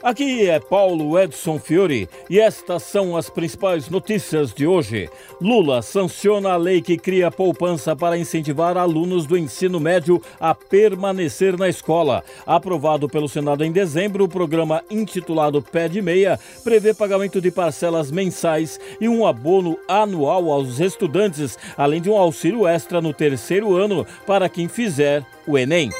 Aqui é Paulo Edson Fiore e estas são as principais notícias de hoje. Lula sanciona a lei que cria poupança para incentivar alunos do ensino médio a permanecer na escola. Aprovado pelo Senado em dezembro, o programa intitulado Pé de Meia prevê pagamento de parcelas mensais e um abono anual aos estudantes, além de um auxílio extra no terceiro ano para quem fizer o Enem.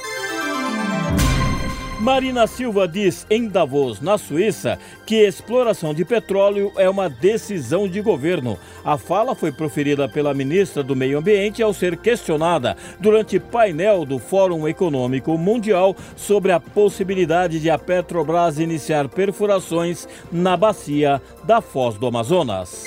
Marina Silva diz em Davos, na Suíça, que exploração de petróleo é uma decisão de governo. A fala foi proferida pela ministra do Meio Ambiente ao ser questionada durante painel do Fórum Econômico Mundial sobre a possibilidade de a Petrobras iniciar perfurações na bacia da Foz do Amazonas.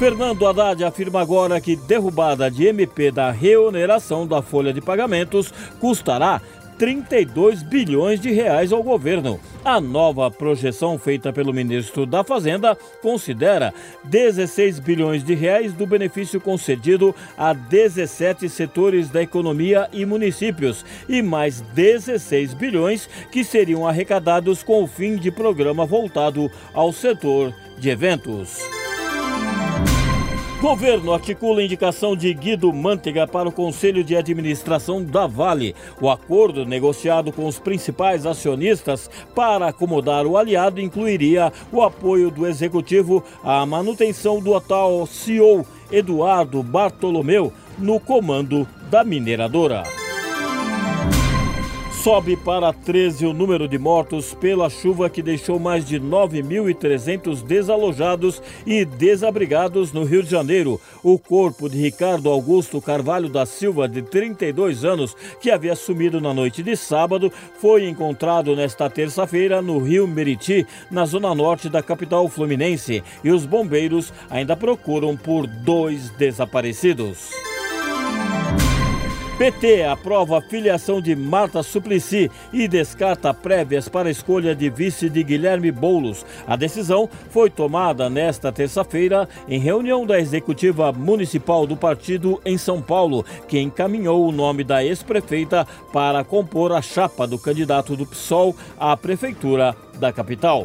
Fernando Haddad afirma agora que derrubada de MP da reoneração da folha de pagamentos custará 32 bilhões de reais ao governo. A nova projeção feita pelo ministro da Fazenda considera 16 bilhões de reais do benefício concedido a 17 setores da economia e municípios e mais 16 bilhões que seriam arrecadados com o fim de programa voltado ao setor de eventos. Governo articula indicação de Guido Mantega para o Conselho de Administração da Vale. O acordo negociado com os principais acionistas para acomodar o aliado incluiria o apoio do executivo à manutenção do atual CEO Eduardo Bartolomeu no comando da mineradora. Sobe para 13 o número de mortos pela chuva que deixou mais de 9.300 desalojados e desabrigados no Rio de Janeiro. O corpo de Ricardo Augusto Carvalho da Silva, de 32 anos, que havia sumido na noite de sábado, foi encontrado nesta terça-feira no Rio Meriti, na zona norte da capital fluminense, e os bombeiros ainda procuram por dois desaparecidos. PT aprova a filiação de Marta Suplicy e descarta prévias para a escolha de vice de Guilherme Boulos. A decisão foi tomada nesta terça-feira em reunião da executiva municipal do partido em São Paulo, que encaminhou o nome da ex-prefeita para compor a chapa do candidato do PSOL à prefeitura da capital.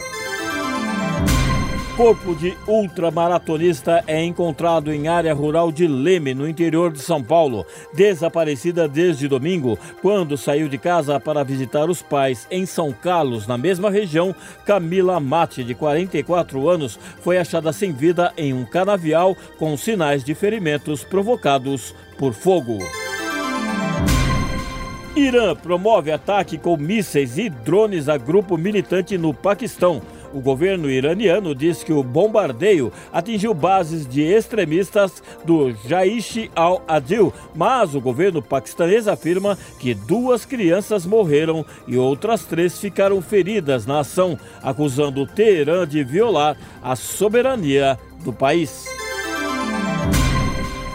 Corpo de ultramaratonista é encontrado em área rural de Leme, no interior de São Paulo. Desaparecida desde domingo, quando saiu de casa para visitar os pais em São Carlos, na mesma região, Camila Mate, de 44 anos, foi achada sem vida em um canavial com sinais de ferimentos provocados por fogo. Irã promove ataque com mísseis e drones a grupo militante no Paquistão. O governo iraniano diz que o bombardeio atingiu bases de extremistas do Jaish al-Adil, mas o governo paquistanês afirma que duas crianças morreram e outras três ficaram feridas na ação, acusando Teherã de violar a soberania do país.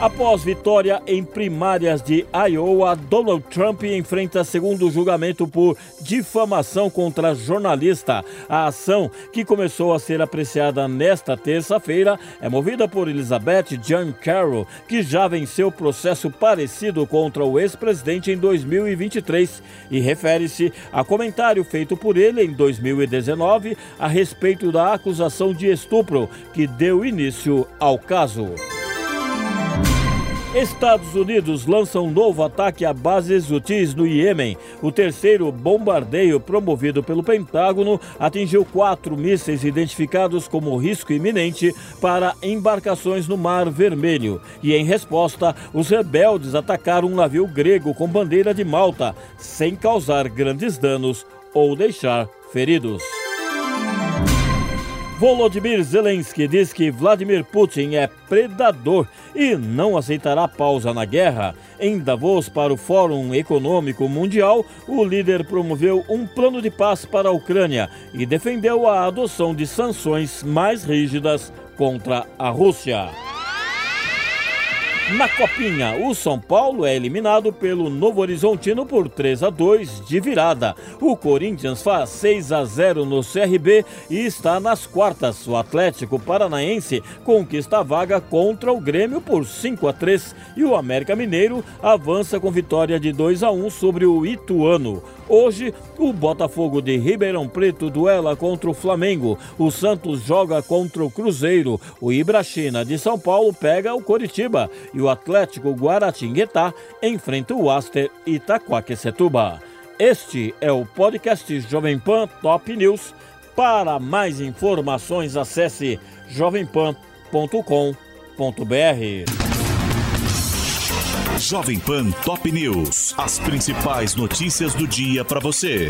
Após vitória em primárias de Iowa, Donald Trump enfrenta segundo julgamento por difamação contra jornalista. A ação, que começou a ser apreciada nesta terça-feira, é movida por Elizabeth John Carroll, que já venceu processo parecido contra o ex-presidente em 2023 e refere-se a comentário feito por ele em 2019 a respeito da acusação de estupro que deu início ao caso. Estados Unidos lança um novo ataque a bases UTIs no Iêmen. O terceiro bombardeio promovido pelo Pentágono atingiu quatro mísseis identificados como risco iminente para embarcações no Mar Vermelho. E em resposta, os rebeldes atacaram um navio grego com bandeira de Malta, sem causar grandes danos ou deixar feridos. Volodymyr Zelensky diz que Vladimir Putin é predador e não aceitará pausa na guerra. Em Davos, para o Fórum Econômico Mundial, o líder promoveu um plano de paz para a Ucrânia e defendeu a adoção de sanções mais rígidas contra a Rússia. Na Copinha, o São Paulo é eliminado pelo Novo Horizontino por 3 a 2 de virada. O Corinthians faz 6 a 0 no CRB e está nas quartas. O Atlético Paranaense conquista a vaga contra o Grêmio por 5 a 3 e o América Mineiro avança com vitória de 2 a 1 sobre o Ituano. Hoje, o Botafogo de Ribeirão Preto duela contra o Flamengo. O Santos joga contra o Cruzeiro. O Ibrachina de São Paulo pega o Coritiba. O Atlético Guaratinguetá enfrenta o Aster Itaquaquecetuba. Este é o podcast Jovem Pan Top News. Para mais informações, acesse jovempan.com.br. Jovem Pan Top News. As principais notícias do dia para você.